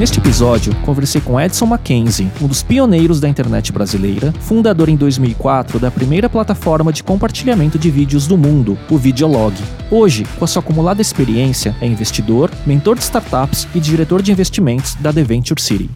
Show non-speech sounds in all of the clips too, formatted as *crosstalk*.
Neste episódio, conversei com Edson Mackenzie, um dos pioneiros da internet brasileira, fundador em 2004 da primeira plataforma de compartilhamento de vídeos do mundo, o Videolog. Hoje, com a sua acumulada experiência, é investidor, mentor de startups e diretor de investimentos da The Venture City.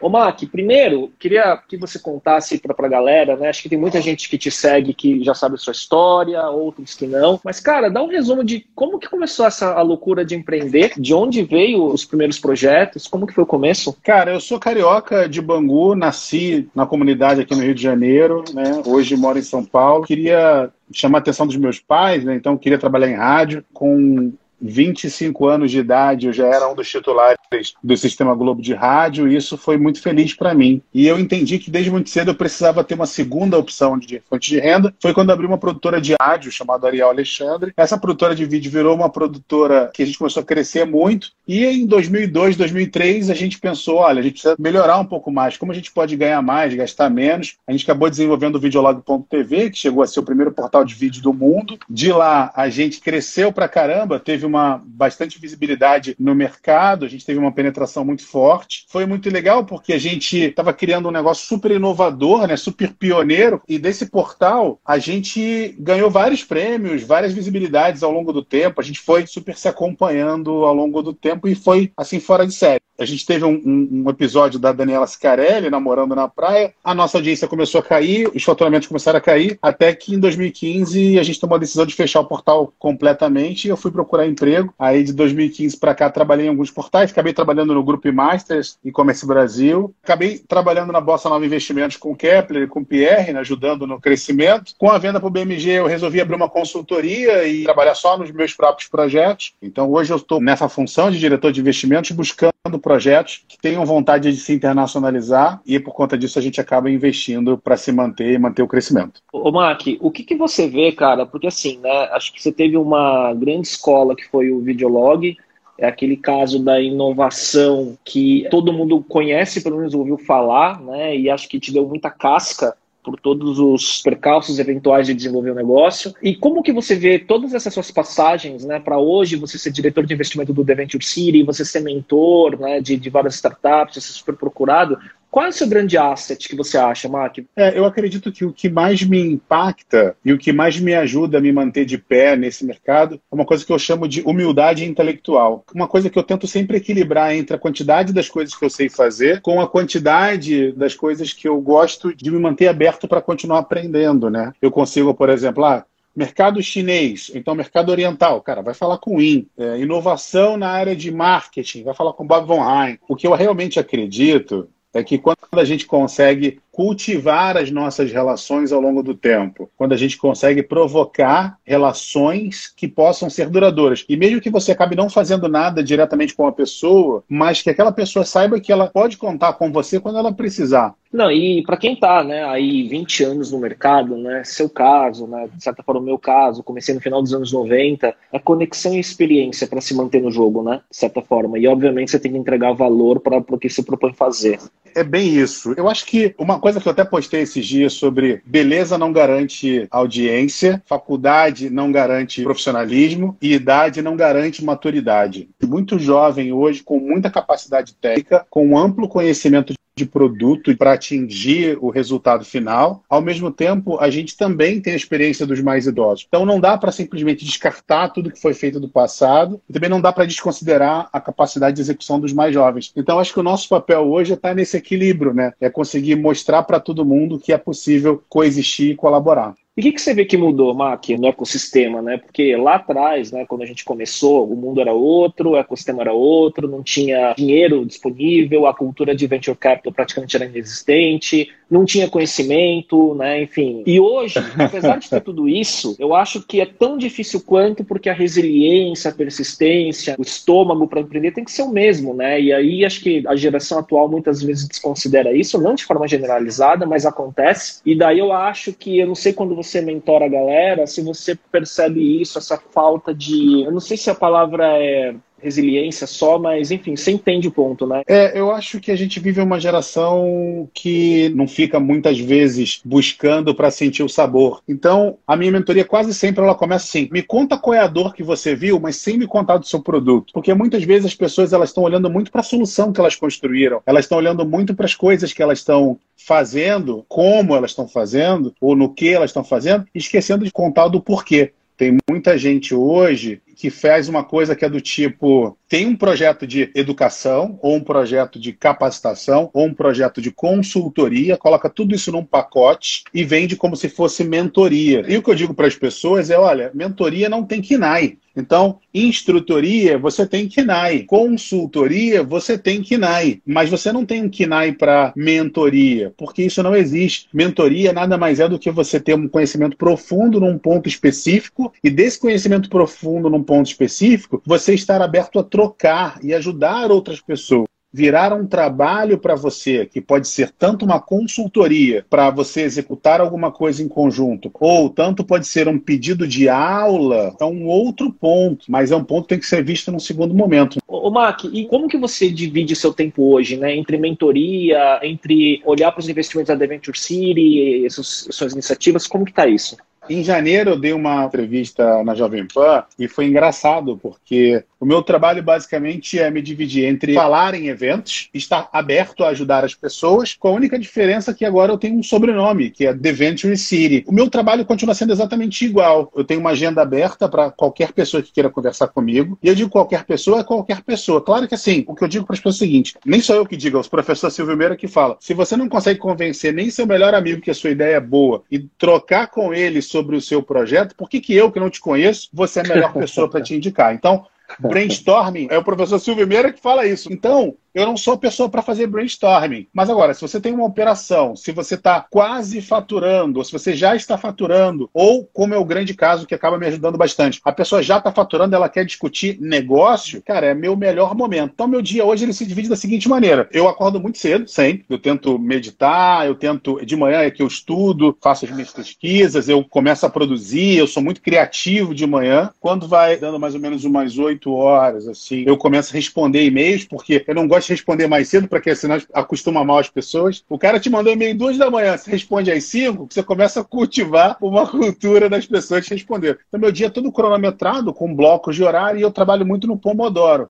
Ô, Mac, primeiro, queria que você contasse para a galera, né? Acho que tem muita gente que te segue que já sabe a sua história, outros que não. Mas, cara, dá um resumo de como que começou essa a loucura de empreender, de onde veio os primeiros projetos, como que foi o começo? Cara, eu sou carioca de Bangu, nasci na comunidade aqui no Rio de Janeiro, né? Hoje moro em São Paulo. Queria chamar a atenção dos meus pais, né? Então queria trabalhar em rádio. Com 25 anos de idade, eu já era um dos titulares do Sistema Globo de Rádio, e isso foi muito feliz para mim. E eu entendi que desde muito cedo eu precisava ter uma segunda opção de fonte de renda. Foi quando abri uma produtora de rádio chamada Ariel Alexandre. Essa produtora de vídeo virou uma produtora que a gente começou a crescer muito. E em 2002, 2003, a gente pensou: olha, a gente precisa melhorar um pouco mais. Como a gente pode ganhar mais, gastar menos? A gente acabou desenvolvendo o Videolog.tv, que chegou a ser o primeiro portal de vídeo do mundo. De lá, a gente cresceu pra caramba, teve uma bastante visibilidade no mercado, a gente teve uma penetração muito forte. Foi muito legal porque a gente estava criando um negócio super inovador, né, super pioneiro, e desse portal a gente ganhou vários prêmios, várias visibilidades ao longo do tempo. A gente foi super se acompanhando ao longo do tempo e foi assim fora de série. A gente teve um, um, um episódio da Daniela Scarelli namorando na praia, a nossa audiência começou a cair, os faturamentos começaram a cair, até que em 2015 a gente tomou a decisão de fechar o portal completamente eu fui procurar emprego. Aí de 2015 para cá trabalhei em alguns portais, acabei trabalhando no Grupo Masters e Commerce Brasil, acabei trabalhando na Bossa Nova Investimentos com Kepler e com Pierre, né, ajudando no crescimento. Com a venda para o BMG eu resolvi abrir uma consultoria e trabalhar só nos meus próprios projetos. Então hoje eu estou nessa função de diretor de investimentos buscando projetos que tenham vontade de se internacionalizar e por conta disso a gente acaba investindo para se manter e manter o crescimento. Ô, Mac, o que, que você vê, cara? Porque assim, né, acho que você teve uma grande escola que foi o Videolog, é aquele caso da inovação que todo mundo conhece, pelo menos ouviu falar, né? E acho que te deu muita casca por todos os percalços eventuais de desenvolver o um negócio. E como que você vê todas essas suas passagens, né, para hoje você ser diretor de investimento do The Venture City, você ser mentor, né, de, de várias startups, ser super procurado, qual é o seu grande asset que você acha, Mark? É, eu acredito que o que mais me impacta e o que mais me ajuda a me manter de pé nesse mercado é uma coisa que eu chamo de humildade intelectual. Uma coisa que eu tento sempre equilibrar entre a quantidade das coisas que eu sei fazer com a quantidade das coisas que eu gosto de me manter aberto para continuar aprendendo, né? Eu consigo, por exemplo, ah, Mercado chinês, então mercado oriental, cara, vai falar com o IN. É, inovação na área de marketing, vai falar com Bob Von Hein. O que eu realmente acredito é que quando a gente consegue cultivar as nossas relações ao longo do tempo, quando a gente consegue provocar relações que possam ser duradouras. E mesmo que você acabe não fazendo nada diretamente com a pessoa, mas que aquela pessoa saiba que ela pode contar com você quando ela precisar. Não, e para quem tá, né, aí 20 anos no mercado, né, seu caso, né, de certa forma o meu caso, comecei no final dos anos 90, é conexão e experiência para se manter no jogo, né, de certa forma. E obviamente você tem que entregar valor para o que se propõe fazer. É bem isso. Eu acho que uma coisa que eu até postei esses dias sobre beleza não garante audiência, faculdade não garante profissionalismo e idade não garante maturidade. Muito jovem hoje, com muita capacidade técnica, com amplo conhecimento de produto para atingir o resultado final. Ao mesmo tempo, a gente também tem a experiência dos mais idosos. Então, não dá para simplesmente descartar tudo que foi feito do passado e também não dá para desconsiderar a capacidade de execução dos mais jovens. Então, acho que o nosso papel hoje está nesse equilíbrio, né? É conseguir mostrar para todo mundo que é possível coexistir e colaborar. E o que, que você vê que mudou, Mac, no ecossistema, né? Porque lá atrás, né, quando a gente começou, o mundo era outro, o ecossistema era outro, não tinha dinheiro disponível, a cultura de venture capital praticamente era inexistente, não tinha conhecimento, né? Enfim. E hoje, *laughs* apesar de ter tudo isso, eu acho que é tão difícil quanto porque a resiliência, a persistência, o estômago para empreender tem que ser o mesmo, né? E aí acho que a geração atual muitas vezes desconsidera isso, não de forma generalizada, mas acontece. E daí eu acho que eu não sei quando você mentora a galera, se você percebe isso, essa falta de, eu não sei se a palavra é resiliência só, mas enfim, você entende o ponto, né? É, eu acho que a gente vive uma geração que não fica muitas vezes buscando para sentir o sabor. Então, a minha mentoria quase sempre ela começa assim: me conta qual é a dor que você viu, mas sem me contar do seu produto. Porque muitas vezes as pessoas elas estão olhando muito para a solução que elas construíram, elas estão olhando muito para as coisas que elas estão fazendo, como elas estão fazendo, ou no que elas estão fazendo, esquecendo de contar do porquê. Tem muita gente hoje que faz uma coisa que é do tipo: tem um projeto de educação, ou um projeto de capacitação, ou um projeto de consultoria, coloca tudo isso num pacote e vende como se fosse mentoria. E o que eu digo para as pessoas é: olha, mentoria não tem KINAI. Então, instrutoria, você tem KINAI. Consultoria, você tem KINAI. Mas você não tem um KINAI para mentoria, porque isso não existe. Mentoria nada mais é do que você ter um conhecimento profundo num ponto específico e desse conhecimento profundo num ponto específico, você estar aberto a trocar e ajudar outras pessoas virar um trabalho para você, que pode ser tanto uma consultoria para você executar alguma coisa em conjunto, ou tanto pode ser um pedido de aula, é um outro ponto, mas é um ponto que tem que ser visto num segundo momento. Ô, Mac, e como que você divide seu tempo hoje, né? Entre mentoria, entre olhar para os investimentos da The Venture City, essas, suas iniciativas, como que está isso? Em janeiro eu dei uma entrevista na Jovem Pan e foi engraçado, porque o meu trabalho basicamente é me dividir entre falar em eventos, estar aberto a ajudar as pessoas, com a única diferença que agora eu tenho um sobrenome, que é The Venture City. O meu trabalho continua sendo exatamente igual. Eu tenho uma agenda aberta para qualquer pessoa que queira conversar comigo. E eu digo qualquer pessoa é qualquer pessoa. Claro que assim, o que eu digo para as pessoas é o seguinte: nem sou eu que digo, é o professor Silvio Meira que fala. Se você não consegue convencer nem seu melhor amigo que a sua ideia é boa e trocar com ele sobre o seu projeto, por que, que eu, que não te conheço, você é a melhor pessoa para te indicar? Então, brainstorming é o professor Silvio Meira que fala isso. Então, eu não sou a pessoa para fazer brainstorming. Mas agora, se você tem uma operação, se você está quase faturando, ou se você já está faturando, ou como é o grande caso que acaba me ajudando bastante, a pessoa já está faturando, ela quer discutir negócio, cara, é meu melhor momento. Então, meu dia hoje ele se divide da seguinte maneira: eu acordo muito cedo, sempre. Eu tento meditar, eu tento. De manhã é que eu estudo, faço as minhas pesquisas, eu começo a produzir, eu sou muito criativo de manhã. Quando vai dando mais ou menos umas 8 horas, assim, eu começo a responder e-mails, porque eu não gosto de responder mais cedo, para que senão acostuma mal as pessoas. O cara te mandou e-mail duas da manhã, você responde às cinco, você começa a cultivar uma cultura das pessoas te responder. Então, meu dia é todo cronometrado, com blocos de horário, e eu trabalho muito no Pomodoro.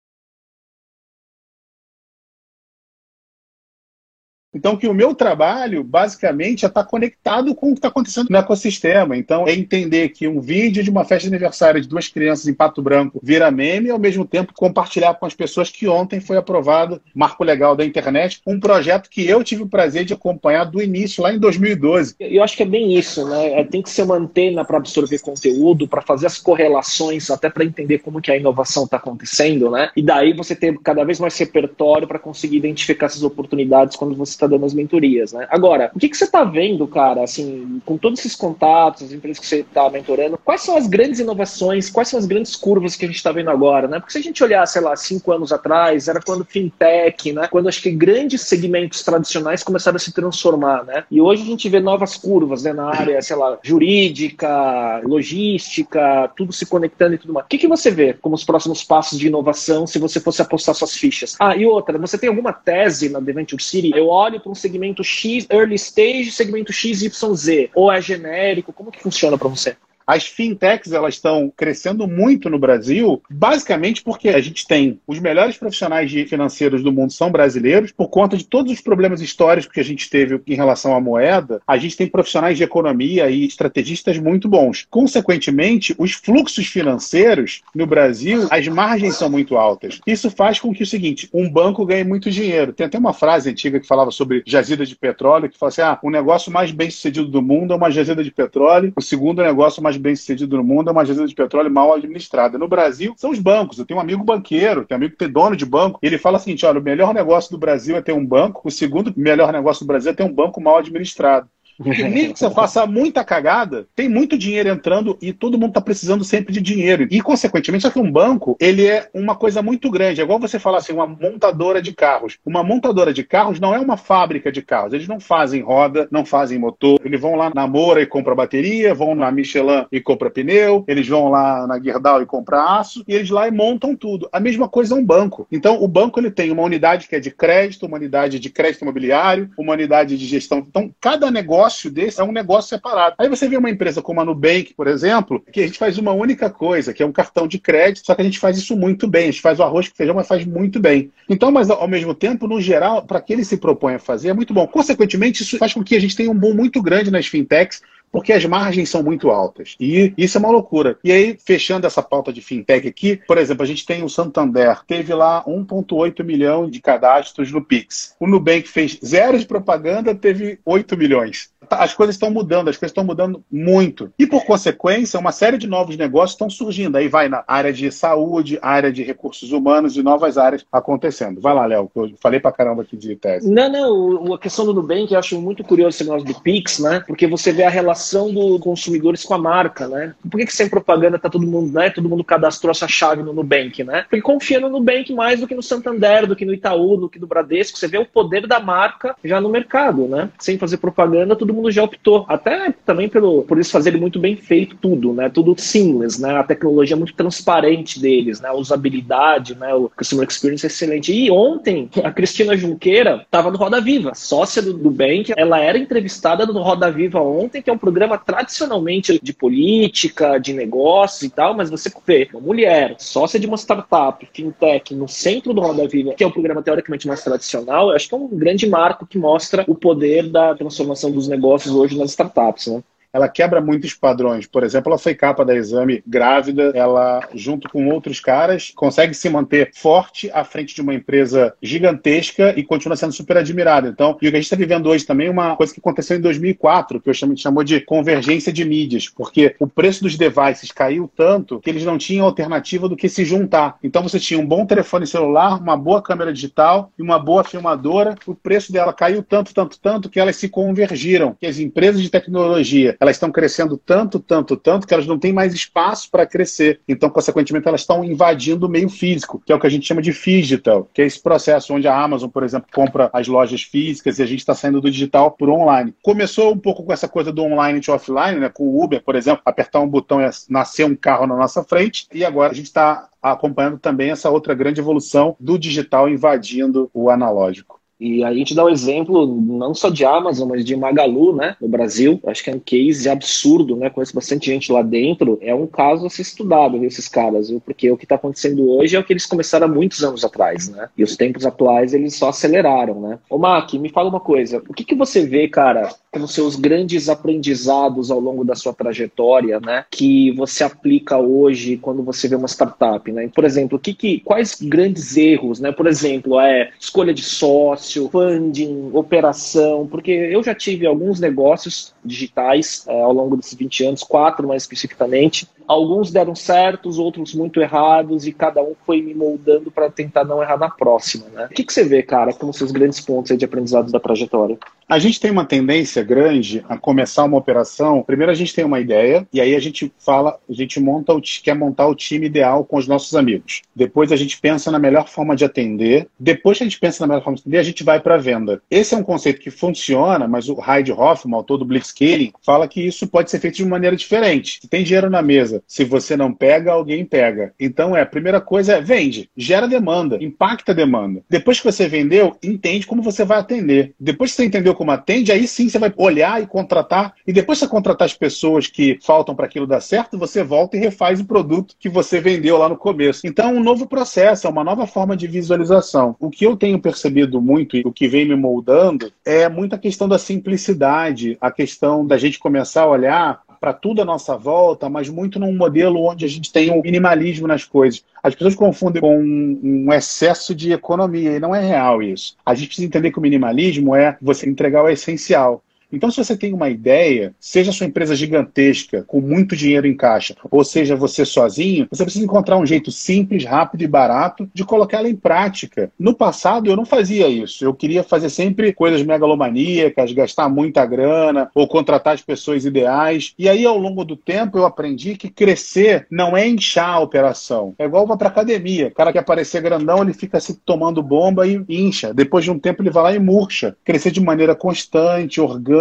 Então, que o meu trabalho, basicamente, é estar conectado com o que está acontecendo no ecossistema. Então, é entender que um vídeo de uma festa de aniversário de duas crianças em Pato Branco vira meme e, ao mesmo tempo, compartilhar com as pessoas que ontem foi aprovado, marco legal da internet, um projeto que eu tive o prazer de acompanhar do início, lá em 2012. Eu acho que é bem isso, né? É, tem que ser uma antena para absorver conteúdo, para fazer as correlações, até para entender como que a inovação está acontecendo, né? E daí você ter cada vez mais repertório para conseguir identificar essas oportunidades quando você está dando as mentorias, né? Agora, o que, que você está vendo, cara, assim, com todos esses contatos, as empresas que você está mentorando, quais são as grandes inovações, quais são as grandes curvas que a gente está vendo agora, né? Porque se a gente olhar, sei lá, cinco anos atrás, era quando fintech, né? Quando acho que grandes segmentos tradicionais começaram a se transformar, né? E hoje a gente vê novas curvas, né? Na área, sei lá, jurídica, logística, tudo se conectando e tudo mais. O que, que você vê como os próximos passos de inovação se você fosse apostar suas fichas? Ah, e outra, você tem alguma tese na The Venture City? Eu olho para um segmento X, early stage, segmento XYZ? Ou é genérico? Como que funciona para você? As fintechs elas estão crescendo muito no Brasil, basicamente porque a gente tem os melhores profissionais financeiros do mundo são brasileiros, por conta de todos os problemas históricos que a gente teve em relação à moeda, a gente tem profissionais de economia e estrategistas muito bons. Consequentemente, os fluxos financeiros no Brasil, as margens são muito altas. Isso faz com que o seguinte, um banco ganhe muito dinheiro. Tem até uma frase antiga que falava sobre jazida de petróleo, que fala assim: ah, o negócio mais bem sucedido do mundo é uma jazida de petróleo, o segundo negócio mais bem sucedido no mundo é uma agência de petróleo mal administrada. No Brasil, são os bancos. Eu tenho um amigo banqueiro, tenho um amigo que tem dono de banco, ele fala seguinte: olha, o melhor negócio do Brasil é ter um banco, o segundo melhor negócio do Brasil é ter um banco mal administrado. Nem que você faça muita cagada, tem muito dinheiro entrando e todo mundo está precisando sempre de dinheiro. E, consequentemente, só que um banco, ele é uma coisa muito grande. É igual você falar assim, uma montadora de carros. Uma montadora de carros não é uma fábrica de carros. Eles não fazem roda, não fazem motor. Eles vão lá na Moura e compram bateria, vão na Michelin e compram pneu, eles vão lá na Gerdau e compram aço, e eles lá e montam tudo. A mesma coisa é um banco. Então, o banco ele tem uma unidade que é de crédito, uma unidade de crédito imobiliário, uma unidade de gestão. Então, cada negócio desse é um negócio separado. Aí você vê uma empresa como a Nubank, por exemplo, que a gente faz uma única coisa, que é um cartão de crédito, só que a gente faz isso muito bem. A gente faz o arroz com feijão, mas faz muito bem. Então, mas ao mesmo tempo, no geral, para que ele se propõe a fazer, é muito bom. Consequentemente, isso faz com que a gente tenha um boom muito grande nas fintechs, porque as margens são muito altas. E isso é uma loucura. E aí, fechando essa pauta de fintech aqui, por exemplo, a gente tem o Santander, teve lá 1,8 milhão de cadastros no Pix. O Nubank fez zero de propaganda, teve 8 milhões. Tá, as coisas estão mudando, as coisas estão mudando muito. E, por consequência, uma série de novos negócios estão surgindo. Aí vai na área de saúde, área de recursos humanos e novas áreas acontecendo. Vai lá, Léo, que eu falei pra caramba aqui de tese. Não, não, a questão do Nubank, eu acho muito curioso esse negócio do Pix, né? Porque você vê a relação dos consumidores com a marca, né? Por que, que sem propaganda tá todo mundo, né? Todo mundo cadastrou essa chave no Nubank, né? Porque confia no Nubank mais do que no Santander, do que no Itaú, do que no Bradesco. Você vê o poder da marca já no mercado, né? Sem fazer propaganda, todo mundo já optou. Até também pelo, por eles fazerem muito bem feito tudo, né? Tudo seamless, né? A tecnologia é muito transparente deles, né? A usabilidade, né? O customer experience é excelente. E ontem, a Cristina Junqueira estava no Roda Viva, sócia do, Bank. Ela era entrevistada no Roda Viva ontem, que é um programa tradicionalmente de política, de negócios e tal, mas você vê uma mulher, sócia de uma startup, fintech, no centro do Roda Viva, que é um programa teoricamente mais tradicional, eu acho que é um grande marco que mostra o poder da transformação dos negócios hoje nas startups, né? Ela quebra muitos padrões. Por exemplo, ela foi capa da exame grávida, ela, junto com outros caras, consegue se manter forte à frente de uma empresa gigantesca e continua sendo super admirada. Então, e o que a gente está vivendo hoje também é uma coisa que aconteceu em 2004, que eu chamo, chamou de convergência de mídias, porque o preço dos devices caiu tanto que eles não tinham alternativa do que se juntar. Então, você tinha um bom telefone celular, uma boa câmera digital e uma boa filmadora. O preço dela caiu tanto, tanto, tanto que elas se convergiram. Que as empresas de tecnologia elas estão crescendo tanto, tanto, tanto que elas não têm mais espaço para crescer. Então, consequentemente, elas estão invadindo o meio físico, que é o que a gente chama de digital, que é esse processo onde a Amazon, por exemplo, compra as lojas físicas e a gente está saindo do digital para o online. Começou um pouco com essa coisa do online e offline, né? com o Uber, por exemplo, apertar um botão e nascer um carro na nossa frente, e agora a gente está acompanhando também essa outra grande evolução do digital invadindo o analógico. E a gente dá um exemplo não só de Amazon, mas de Magalu, né, no Brasil. Acho que é um case absurdo, né? Conheço bastante gente lá dentro. É um caso a ser estudado, viu, esses caras, viu? Porque o que está acontecendo hoje é o que eles começaram há muitos anos atrás, né? E os tempos atuais eles só aceleraram, né? Ô, Mac, me fala uma coisa. O que, que você vê, cara, como seus grandes aprendizados ao longo da sua trajetória, né? Que você aplica hoje quando você vê uma startup, né? Por exemplo, o que, que quais grandes erros, né? Por exemplo, é escolha de sócio negócio, funding, operação, porque eu já tive alguns negócios digitais é, ao longo desses 20 anos, quatro mais especificamente. Alguns deram certos, outros muito errados, e cada um foi me moldando para tentar não errar na próxima. Né? O que, que você vê, cara, como seus grandes pontos de aprendizado da trajetória? A gente tem uma tendência grande a começar uma operação. Primeiro a gente tem uma ideia, e aí a gente fala, a gente monta o, quer montar o time ideal com os nossos amigos. Depois a gente pensa na melhor forma de atender. Depois que a gente pensa na melhor forma de atender, a gente vai para a venda. Esse é um conceito que funciona, mas o Heidi Hoffman, autor do Blitzscaling, fala que isso pode ser feito de maneira diferente. Se tem dinheiro na mesa, se você não pega, alguém pega. Então é, a primeira coisa é vende, gera demanda, impacta a demanda. Depois que você vendeu, entende como você vai atender. Depois que você entendeu como atende, aí sim você vai olhar e contratar. E depois que você contratar as pessoas que faltam para aquilo dar certo, você volta e refaz o produto que você vendeu lá no começo. Então, é um novo processo, é uma nova forma de visualização. O que eu tenho percebido muito e o que vem me moldando é muita questão da simplicidade, a questão da gente começar a olhar para tudo à nossa volta, mas muito num modelo onde a gente tem um minimalismo nas coisas. As pessoas confundem com um excesso de economia, e não é real isso. A gente precisa entender que o minimalismo é você entregar o essencial. Então, se você tem uma ideia, seja sua empresa gigantesca, com muito dinheiro em caixa, ou seja você sozinho, você precisa encontrar um jeito simples, rápido e barato de colocar ela em prática. No passado, eu não fazia isso. Eu queria fazer sempre coisas megalomaníacas, gastar muita grana, ou contratar as pessoas ideais. E aí, ao longo do tempo, eu aprendi que crescer não é inchar a operação. É igual para academia. O cara que aparecer grandão, ele fica se tomando bomba e incha. Depois de um tempo, ele vai lá e murcha. Crescer de maneira constante, orgânica.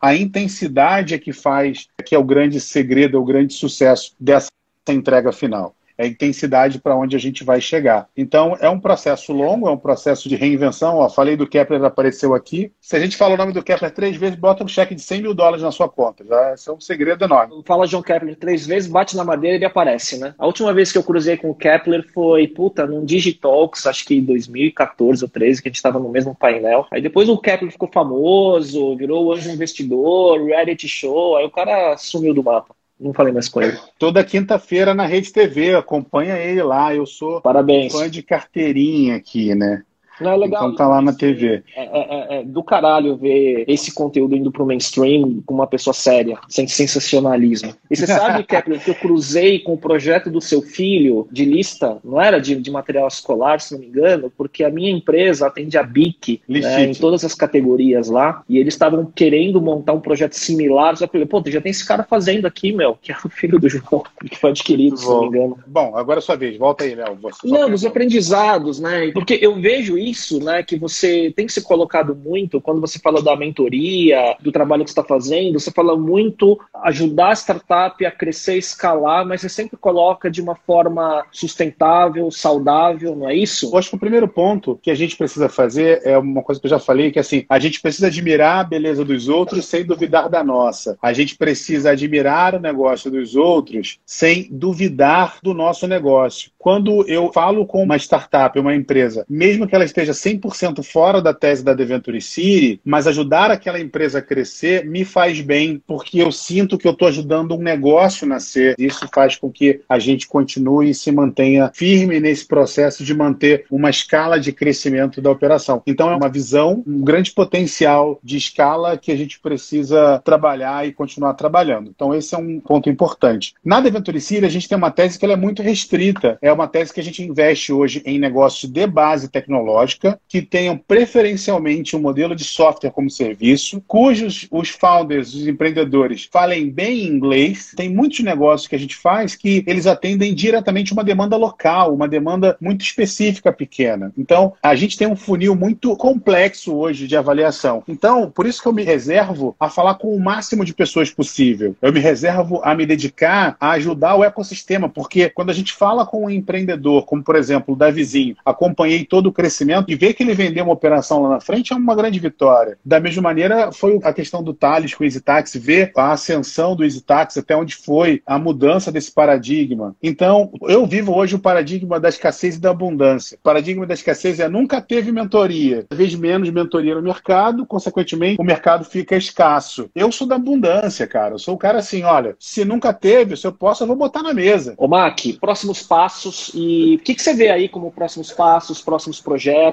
A intensidade é que faz, que é o grande segredo, é o grande sucesso dessa entrega final é a intensidade para onde a gente vai chegar. Então, é um processo longo, é um processo de reinvenção. Ó, falei do Kepler, apareceu aqui. Se a gente fala o nome do Kepler três vezes, bota um cheque de 100 mil dólares na sua conta. Já, é um segredo enorme. Fala John Kepler três vezes, bate na madeira e ele aparece, né? A última vez que eu cruzei com o Kepler foi, puta, num Digitalks, acho que em 2014 ou 13, que a gente estava no mesmo painel. Aí depois o Kepler ficou famoso, virou o anjo investidor, reality show, aí o cara sumiu do mapa. Não falei mais com ele. Toda quinta-feira na Rede TV, acompanha ele lá. Eu sou Parabéns. fã de carteirinha aqui, né? Não é legal. Então tá lá na TV. É, é, é, é, do caralho ver esse conteúdo indo pro mainstream com uma pessoa séria, sem sensacionalismo. E você sabe, Kepler, *laughs* que eu cruzei com o projeto do seu filho de lista, não era de, de material escolar, se não me engano, porque a minha empresa atende a BIC né, em todas as categorias lá, e eles estavam querendo montar um projeto similar. Eu falei, pô, já tem esse cara fazendo aqui, meu, que é o filho do João, *laughs* que foi adquirido, se não me engano. Bom, agora é sua vez, volta aí, Léo. Não, dos aprendizados, né? Porque eu vejo isso, né, que você tem ser colocado muito quando você fala da mentoria, do trabalho que você está fazendo, você fala muito ajudar a startup a crescer, escalar, mas você sempre coloca de uma forma sustentável, saudável, não é isso? Eu acho que o primeiro ponto que a gente precisa fazer é uma coisa que eu já falei, que assim, a gente precisa admirar a beleza dos outros sem duvidar da nossa. A gente precisa admirar o negócio dos outros sem duvidar do nosso negócio. Quando eu falo com uma startup, uma empresa, mesmo que ela esteja 100% fora da tese da Deventure City, mas ajudar aquela empresa a crescer me faz bem, porque eu sinto que eu estou ajudando um negócio a nascer. Isso faz com que a gente continue e se mantenha firme nesse processo de manter uma escala de crescimento da operação. Então é uma visão, um grande potencial de escala que a gente precisa trabalhar e continuar trabalhando. Então esse é um ponto importante. Na Deventure City a gente tem uma tese que é muito restrita. É uma tese que a gente investe hoje em negócios de base tecnológica que tenham preferencialmente um modelo de software como serviço, cujos os founders, os empreendedores, falem bem inglês. Tem muitos negócios que a gente faz que eles atendem diretamente uma demanda local, uma demanda muito específica pequena. Então, a gente tem um funil muito complexo hoje de avaliação. Então, por isso que eu me reservo a falar com o máximo de pessoas possível. Eu me reservo a me dedicar a ajudar o ecossistema, porque quando a gente fala com um empreendedor, como por exemplo o Davizinho, acompanhei todo o crescimento e ver que ele vendeu uma operação lá na frente é uma grande vitória. Da mesma maneira, foi a questão do Thales com o EasyTax, ver a ascensão do EasyTax até onde foi a mudança desse paradigma. Então, eu vivo hoje o paradigma da escassez e da abundância. O paradigma da escassez é nunca teve mentoria. Vez menos mentoria no mercado, consequentemente, o mercado fica escasso. Eu sou da abundância, cara. Eu sou o cara assim, olha, se nunca teve, se eu posso, eu vou botar na mesa. Ô, Mac, próximos passos e o que, que você vê aí como próximos passos, próximos projetos?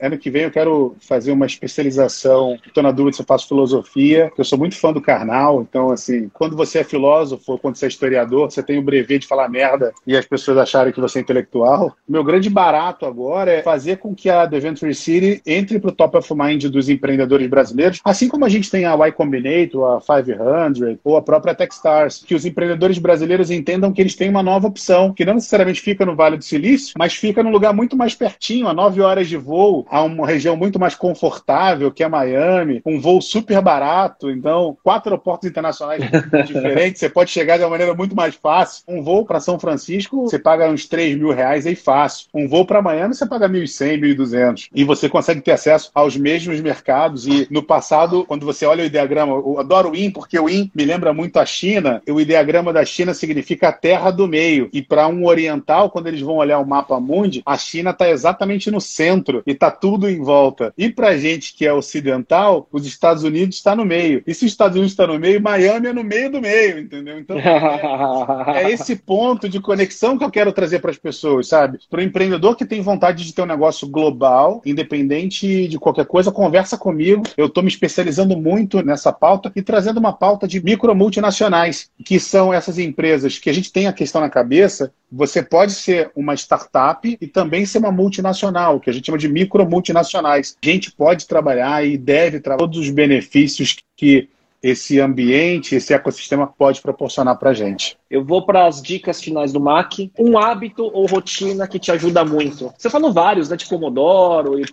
Ano que vem eu quero fazer uma especialização. Estou na dúvida se eu faço filosofia, eu sou muito fã do Karnal. Então, assim, quando você é filósofo, quando você é historiador, você tem o brevet de falar merda e as pessoas acharem que você é intelectual. Meu grande barato agora é fazer com que a The Venture City entre para o top of mind dos empreendedores brasileiros, assim como a gente tem a Y Combinator, a 500 ou a própria Techstars, que os empreendedores brasileiros entendam que eles têm uma nova opção, que não necessariamente fica no Vale do Silício, mas fica num lugar muito mais pertinho, a nove horas de voo, a uma região muito mais confortável, que é Miami, um voo super barato, então quatro aeroportos internacionais *laughs* diferentes, você pode chegar de uma maneira muito mais fácil. Um voo para São Francisco, você paga uns 3 mil reais aí fácil. Um voo para Miami, você paga 1.100, 1.200. E você consegue ter acesso aos mesmos mercados. E no passado, quando você olha o ideograma, eu adoro o IN, porque o IN me lembra muito a China. O ideograma da China significa a terra do meio. E para um oriental, quando eles vão olhar o mapa mundi, a China está exatamente no centro centro e tá tudo em volta. E pra gente que é ocidental, os Estados Unidos está no meio. E se os Estados Unidos está no meio, Miami é no meio do meio, entendeu? Então *laughs* é, é esse ponto de conexão que eu quero trazer para as pessoas, sabe? Para o empreendedor que tem vontade de ter um negócio global, independente de qualquer coisa, conversa comigo. Eu estou me especializando muito nessa pauta e trazendo uma pauta de micro multinacionais, que são essas empresas que a gente tem a questão na cabeça. Você pode ser uma startup e também ser uma multinacional, que a gente chama de micro multinacionais. A gente pode trabalhar e deve trabalhar todos os benefícios que esse ambiente, esse ecossistema pode proporcionar para a gente. Eu vou para as dicas finais do MAC. Um hábito ou rotina que te ajuda muito. Você falou vários, né? De Pomodoro, e,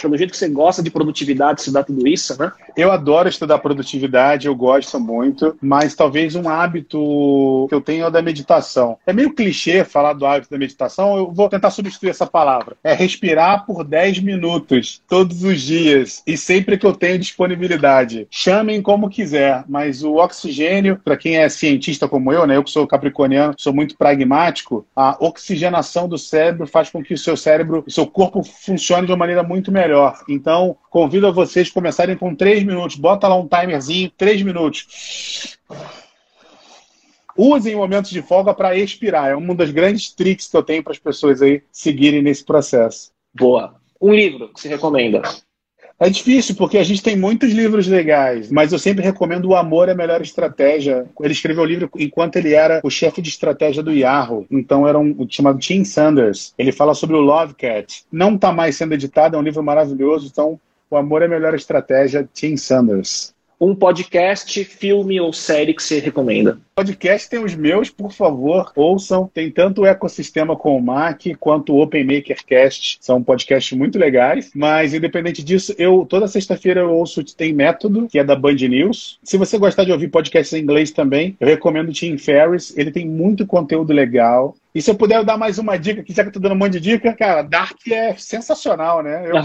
pelo jeito que você gosta de produtividade, estudar tudo isso, né? Eu adoro estudar produtividade, eu gosto muito, mas talvez um hábito que eu tenho é o da meditação. É meio clichê falar do hábito da meditação, eu vou tentar substituir essa palavra. É respirar por 10 minutos, todos os dias, e sempre que eu tenho disponibilidade. Chamem como quiser, mas o oxigênio, para quem é cientista como eu, né? Eu que sou capricorniano, sou muito pragmático, a oxigenação do cérebro faz com que o seu cérebro, o seu corpo funcione de uma maneira muito melhor. Então, convido a vocês começarem com três minutos. Bota lá um timerzinho, três minutos. Usem momentos de folga para expirar. É uma das grandes tricks que eu tenho para as pessoas aí seguirem nesse processo. Boa. Um livro que você recomenda? É difícil, porque a gente tem muitos livros legais, mas eu sempre recomendo O Amor é a Melhor Estratégia. Ele escreveu o livro enquanto ele era o chefe de estratégia do Yahoo. Então era um chamado Tim Sanders. Ele fala sobre o Love Cat. Não está mais sendo editado, é um livro maravilhoso. Então, O Amor é a Melhor Estratégia, Tim Sanders um podcast, filme ou série que você recomenda? Podcast tem os meus, por favor, ouçam. Tem tanto o Ecossistema com o Mac quanto o Open Makercast. São podcasts muito legais. Mas, independente disso, eu toda sexta-feira eu ouço Tem Método, que é da Band News. Se você gostar de ouvir podcasts em inglês também, eu recomendo o Tim Ferriss. Ele tem muito conteúdo legal. E se eu puder dar mais uma dica, que já que eu tô dando um monte de dica, cara, Dark é sensacional, né? Eu, eu,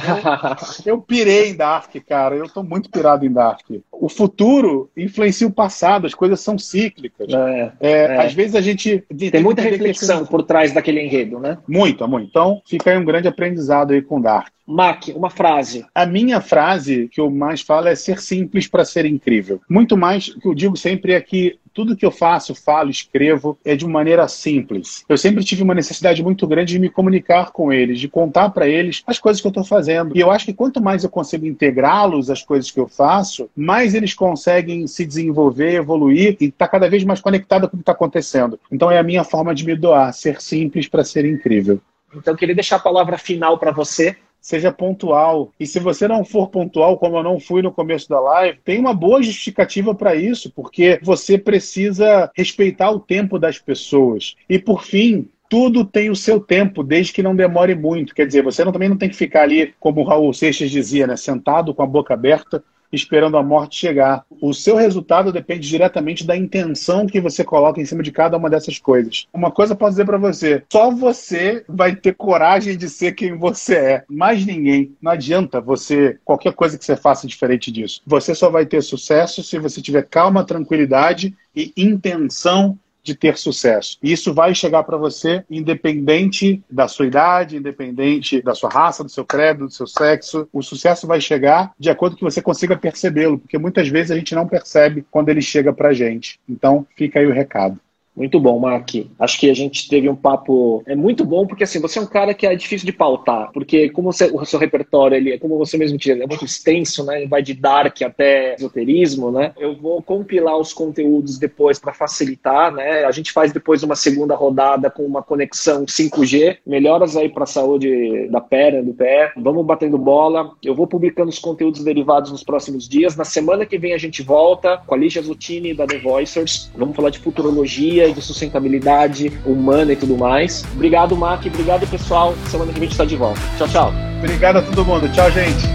*laughs* eu, pirei em Dark, cara. Eu tô muito pirado em Dark. O futuro influencia o passado, as coisas são cíclicas. É, é, é. Às vezes a gente. Tem, tem muita reflexão por trás daquele enredo, né? Muito, muito. Então, fica aí um grande aprendizado aí com Dark. Mac, uma frase. A minha frase que eu mais falo é ser simples para ser incrível. Muito mais, o que eu digo sempre é que tudo que eu faço, falo, escrevo é de maneira simples. Eu sempre tive uma necessidade muito grande de me comunicar com eles, de contar para eles as coisas que eu estou fazendo. E eu acho que quanto mais eu consigo integrá-los às coisas que eu faço, mais eles conseguem se desenvolver, evoluir e estar tá cada vez mais conectado com o que está acontecendo. Então é a minha forma de me doar, ser simples para ser incrível. Então eu queria deixar a palavra final para você seja pontual. E se você não for pontual, como eu não fui no começo da live, tem uma boa justificativa para isso, porque você precisa respeitar o tempo das pessoas. E por fim, tudo tem o seu tempo, desde que não demore muito. Quer dizer, você não, também não tem que ficar ali, como o Raul Seixas dizia, né, sentado com a boca aberta, esperando a morte chegar. O seu resultado depende diretamente da intenção que você coloca em cima de cada uma dessas coisas. Uma coisa eu posso dizer para você: só você vai ter coragem de ser quem você é. Mais ninguém. Não adianta você qualquer coisa que você faça diferente disso. Você só vai ter sucesso se você tiver calma, tranquilidade e intenção de ter sucesso. E isso vai chegar para você independente da sua idade, independente da sua raça, do seu credo, do seu sexo. O sucesso vai chegar de acordo com que você consiga percebê-lo, porque muitas vezes a gente não percebe quando ele chega para gente. Então, fica aí o recado. Muito bom, Mark. Acho que a gente teve um papo é muito bom porque assim você é um cara que é difícil de pautar, porque como você, o seu repertório ele, como você mesmo disse, é muito extenso, né? Vai de dark até esoterismo, né? Eu vou compilar os conteúdos depois para facilitar, né? A gente faz depois uma segunda rodada com uma conexão 5G, melhoras aí para a saúde da perna, do pé. Vamos batendo bola. Eu vou publicando os conteúdos derivados nos próximos dias. Na semana que vem a gente volta com a Lígia Zutini da The Voicers. Vamos falar de futurologia de sustentabilidade humana e tudo mais. Obrigado, Mac. Obrigado, pessoal. Semana que vem a gente está de volta. Tchau, tchau. Obrigado a todo mundo. Tchau, gente.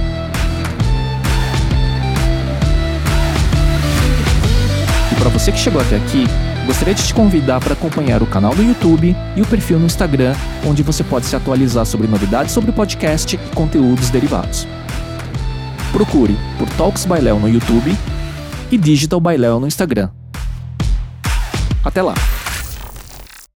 E para você que chegou até aqui, gostaria de te convidar para acompanhar o canal no YouTube e o perfil no Instagram, onde você pode se atualizar sobre novidades sobre o podcast e conteúdos derivados. Procure por Talks by Léo no YouTube e Digital by Léo no Instagram. Até lá!